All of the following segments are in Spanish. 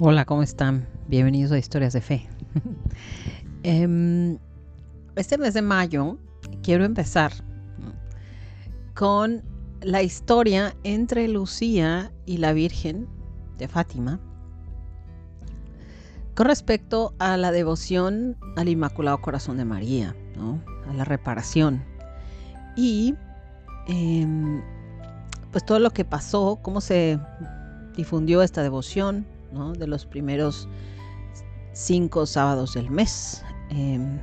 Hola, ¿cómo están? Bienvenidos a Historias de Fe. Em, este mes de mayo quiero empezar con la historia entre Lucía y la Virgen de Fátima con respecto a la devoción al Inmaculado Corazón de María, a la reparación y em, pues todo lo que pasó, cómo se difundió esta devoción de los primeros cinco sábados del mes. Em,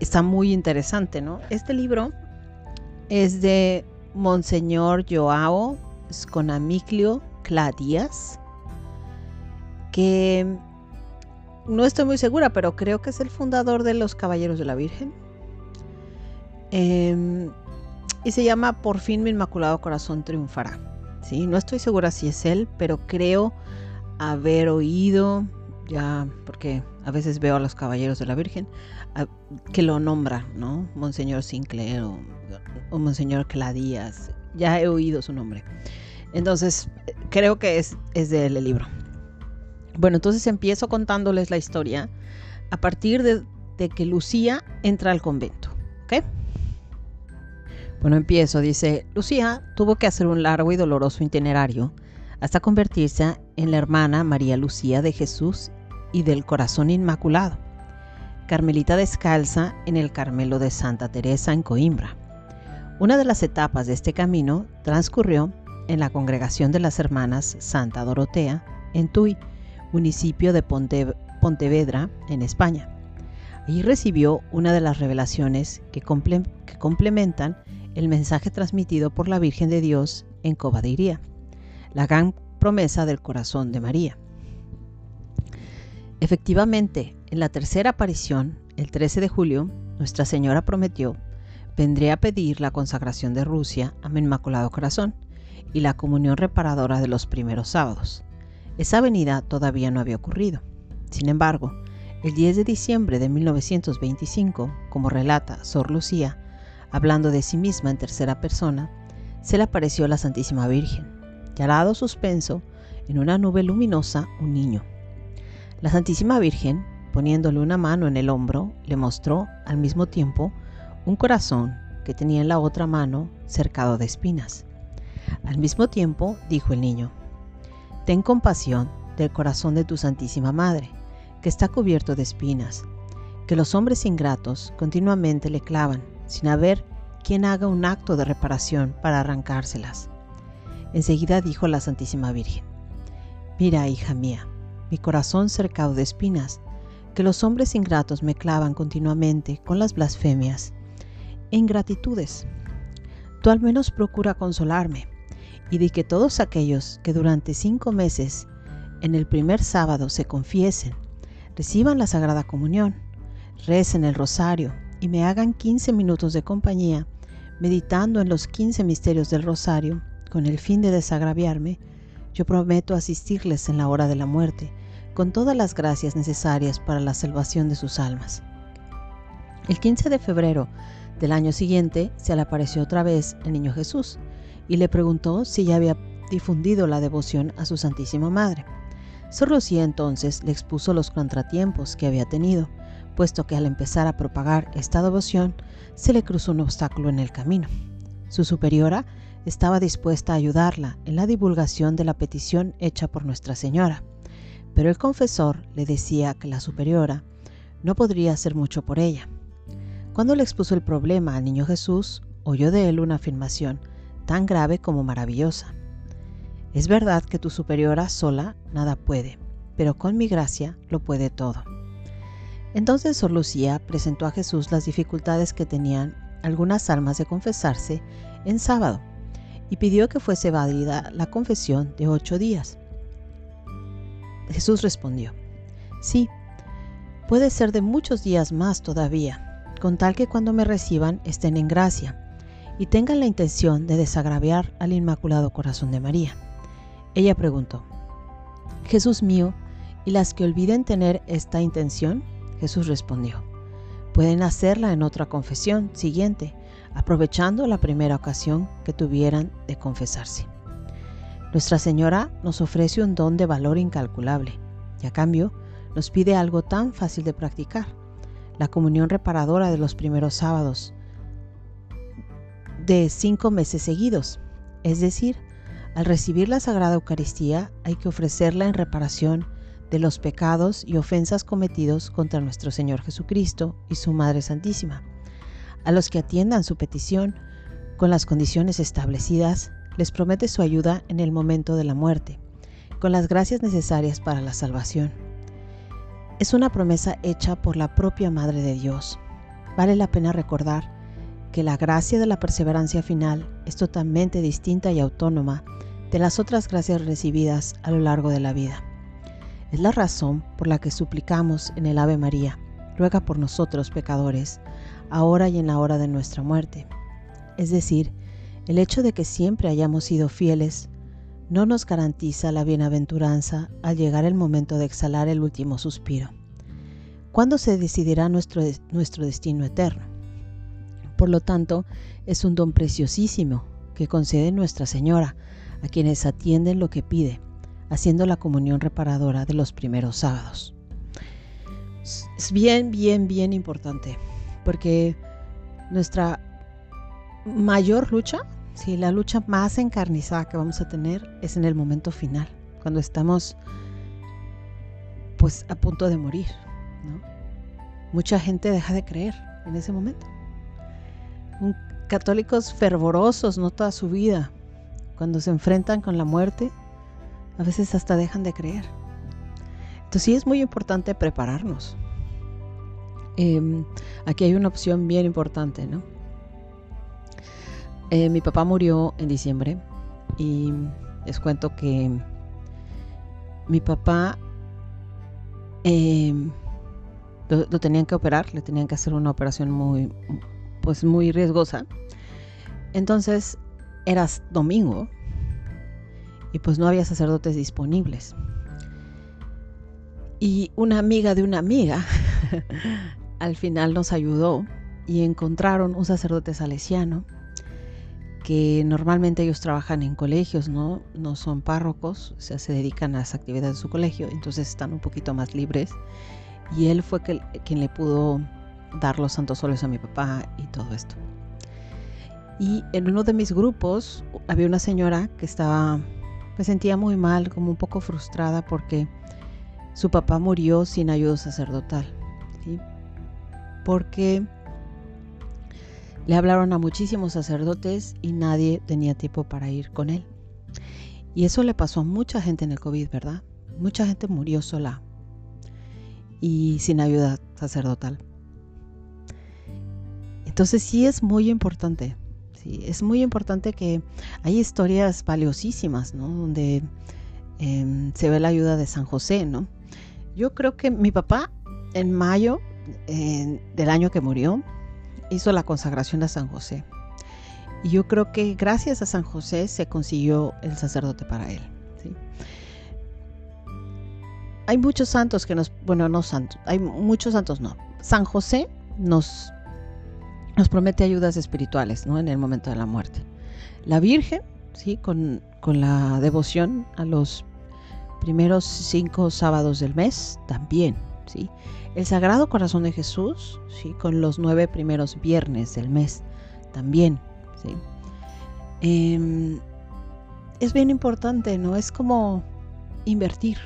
está muy interesante, ¿no? Este libro es de Monseñor Joao Sconamiclio Cladías, que no estoy muy segura, pero creo que es el fundador de los Caballeros de la Virgen. Em, y se llama Por fin mi Inmaculado Corazón triunfará. ¿Sí? No estoy segura si es él, pero creo haber oído, ya, porque a veces veo a los caballeros de la Virgen, que lo nombra, ¿no? Monseñor Sinclair o, Monseñor Cladías, ya he oído su nombre. Entonces, creo que es, es de él el libro. Bueno, entonces empiezo contándoles la historia a partir de, de que Lucía entra al convento, ¿ok? Bueno, empiezo. Dice, Lucía tuvo que hacer un largo y doloroso itinerario hasta convertirse en la hermana María Lucía de Jesús y del Corazón Inmaculado, Carmelita descalza en el Carmelo de Santa Teresa en Coimbra. Una de las etapas de este camino transcurrió en la congregación de las hermanas Santa Dorotea en Tui, municipio de Pontevedra, en España. Allí recibió una de las revelaciones que, que complementan el mensaje transmitido por la Virgen de Dios en Cobadiría, la gran promesa del corazón de María. Efectivamente, en la tercera aparición, el 13 de julio, Nuestra Señora prometió, vendré a pedir la consagración de Rusia a mi Inmaculado Corazón y la comunión reparadora de los primeros sábados. Esa venida todavía no había ocurrido. Sin embargo, el 10 de diciembre de 1925, como relata Sor Lucía, hablando de sí misma en tercera persona, se le apareció la Santísima Virgen, y al lado suspenso, en una nube luminosa, un niño. La Santísima Virgen, poniéndole una mano en el hombro, le mostró al mismo tiempo un corazón que tenía en la otra mano cercado de espinas. Al mismo tiempo dijo el niño, Ten compasión del corazón de tu Santísima Madre, que está cubierto de espinas, que los hombres ingratos continuamente le clavan sin haber quien haga un acto de reparación para arrancárselas. Enseguida dijo la Santísima Virgen, Mira, hija mía, mi corazón cercado de espinas, que los hombres ingratos me clavan continuamente con las blasfemias e ingratitudes. Tú al menos procura consolarme y di que todos aquellos que durante cinco meses en el primer sábado se confiesen, reciban la Sagrada Comunión, recen el rosario y me hagan 15 minutos de compañía, meditando en los 15 misterios del rosario, con el fin de desagraviarme, yo prometo asistirles en la hora de la muerte, con todas las gracias necesarias para la salvación de sus almas. El 15 de febrero del año siguiente se le apareció otra vez el niño Jesús y le preguntó si ya había difundido la devoción a su Santísima Madre. Sor Lucía entonces le expuso los contratiempos que había tenido puesto que al empezar a propagar esta devoción se le cruzó un obstáculo en el camino. Su superiora estaba dispuesta a ayudarla en la divulgación de la petición hecha por Nuestra Señora, pero el confesor le decía que la superiora no podría hacer mucho por ella. Cuando le expuso el problema al niño Jesús, oyó de él una afirmación tan grave como maravillosa. Es verdad que tu superiora sola nada puede, pero con mi gracia lo puede todo. Entonces Sor Lucía presentó a Jesús las dificultades que tenían algunas almas de confesarse en sábado y pidió que fuese válida la confesión de ocho días. Jesús respondió, sí, puede ser de muchos días más todavía, con tal que cuando me reciban estén en gracia y tengan la intención de desagraviar al Inmaculado Corazón de María. Ella preguntó, Jesús mío, ¿y las que olviden tener esta intención? Jesús respondió, pueden hacerla en otra confesión siguiente, aprovechando la primera ocasión que tuvieran de confesarse. Nuestra Señora nos ofrece un don de valor incalculable y a cambio nos pide algo tan fácil de practicar, la comunión reparadora de los primeros sábados de cinco meses seguidos. Es decir, al recibir la Sagrada Eucaristía hay que ofrecerla en reparación de los pecados y ofensas cometidos contra nuestro Señor Jesucristo y su Madre Santísima. A los que atiendan su petición con las condiciones establecidas, les promete su ayuda en el momento de la muerte, con las gracias necesarias para la salvación. Es una promesa hecha por la propia Madre de Dios. Vale la pena recordar que la gracia de la perseverancia final es totalmente distinta y autónoma de las otras gracias recibidas a lo largo de la vida. Es la razón por la que suplicamos en el Ave María, ruega por nosotros pecadores, ahora y en la hora de nuestra muerte. Es decir, el hecho de que siempre hayamos sido fieles no nos garantiza la bienaventuranza al llegar el momento de exhalar el último suspiro. ¿Cuándo se decidirá nuestro, nuestro destino eterno? Por lo tanto, es un don preciosísimo que concede Nuestra Señora a quienes atienden lo que pide haciendo la comunión reparadora de los primeros sábados. Es bien, bien, bien importante, porque nuestra mayor lucha, si la lucha más encarnizada que vamos a tener es en el momento final, cuando estamos pues a punto de morir. Mucha gente deja de creer en ese momento. católicos fervorosos, no toda su vida, cuando se enfrentan con la muerte, a veces hasta dejan de creer. Entonces sí es muy importante prepararnos. Em, aquí hay una opción bien importante, ¿no? Eh, mi papá murió en diciembre y les cuento que mi papá em, lo, lo, tenían que operar, le tenían que hacer una operación muy, pues muy riesgosa. Entonces era domingo y pues no había sacerdotes disponibles. Y una amiga de una amiga al final nos ayudó y encontraron un sacerdote salesiano que normalmente ellos trabajan en colegios, no, no son párrocos, o sea, se dedican a las actividades de su colegio, entonces están un poquito más libres. Y él fue quien le pudo dar los santos soles a mi papá y todo esto. Y en uno de mis grupos había una señora que estaba me sentía muy mal, como un poco frustrada porque su papá murió sin ayuda sacerdotal. Porque le hablaron a muchísimos sacerdotes y nadie tenía tiempo para ir con él. Y eso le pasó a mucha gente en el COVID, ¿verdad? Mucha gente murió sola y sin ayuda sacerdotal. Entonces sí es muy importante es muy importante que hay historias valiosísimas, ¿no? Donde em, se ve la ayuda de San José, ¿no? Yo creo que mi papá en mayo del año que murió hizo la consagración a San José. Y yo creo que gracias a San José se consiguió el sacerdote para él. Hay muchos santos que nos, bueno, no santos, hay muchos santos no. San José nos nos promete ayudas espirituales ¿no? en el momento de la muerte. La Virgen, ¿sí? con, la devoción a los primeros cinco sábados del mes, también. ¿sí? El Sagrado Corazón de Jesús, ¿sí? con los nueve primeros viernes del mes, también. ¿sí? Em, es bien importante, ¿no? Es como invertir,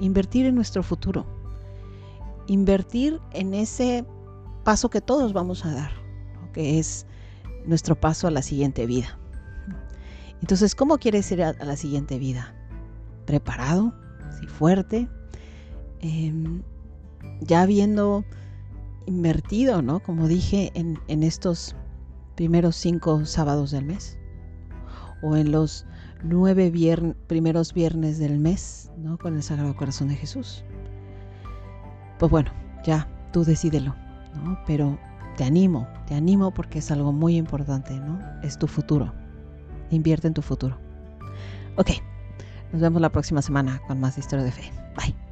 invertir en nuestro futuro, invertir en ese paso que todos vamos a dar, que es nuestro paso a la siguiente vida. Entonces, ¿cómo quieres ir a, la siguiente vida? ¿Preparado? ¿Sí, ¿Fuerte? Em, ya habiendo invertido, ¿no? Como dije, en, estos primeros cinco sábados del mes. O en los nueve primeros viernes del mes, ¿no? Con el Sagrado Corazón de Jesús. Pues bueno, ya, tú decídelo. Pero te animo, te animo porque es algo muy importante, ¿no? Es tu futuro. Invierte en tu futuro. Ok, nos vemos la próxima semana con más historia de fe. Bye.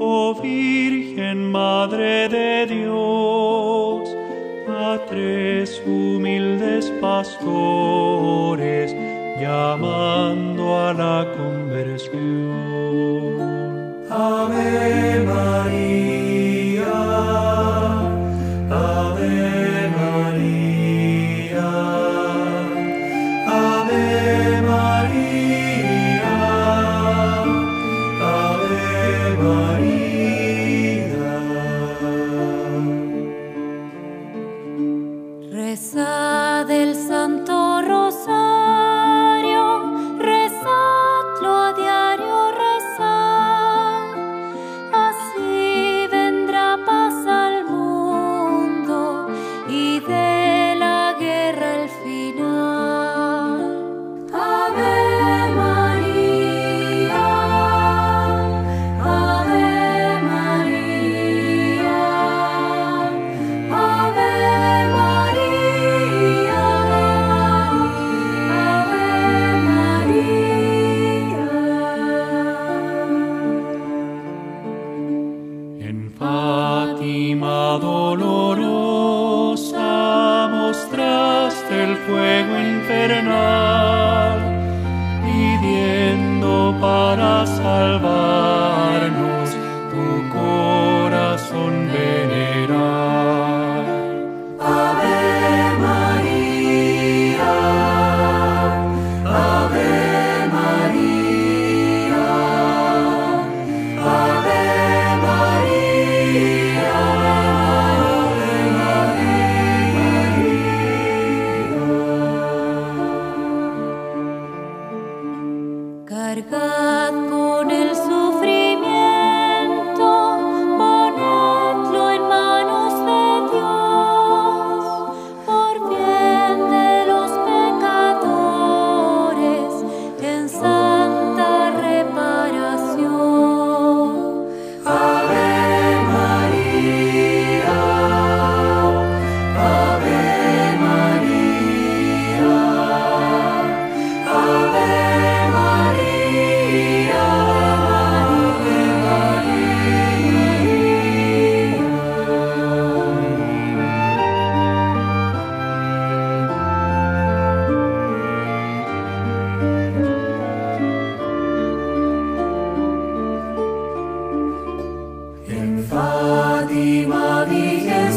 Oh Virgen Madre de Dios, a tres humildes pastores, dolorosa mostraste el fuego infernal, pidiendo para salvarnos Fátima, Virgen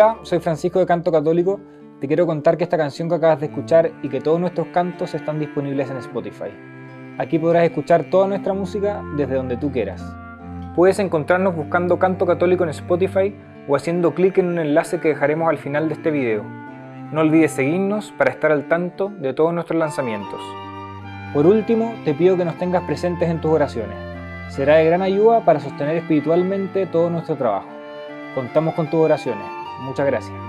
Hola, soy Francisco de Canto Católico. Te quiero contar que esta canción que acabas de escuchar y que todos nuestros cantos están disponibles en Spotify. Aquí podrás escuchar toda nuestra música desde donde tú quieras. Puedes encontrarnos buscando Canto Católico en Spotify o haciendo clic en un enlace que dejaremos al final de este video. No olvides seguirnos para estar al tanto de todos nuestros lanzamientos. Por último, te pido que nos tengas presentes en tus oraciones. Será de gran ayuda para sostener espiritualmente todo nuestro trabajo. Contamos con tus oraciones. Muchas gracias.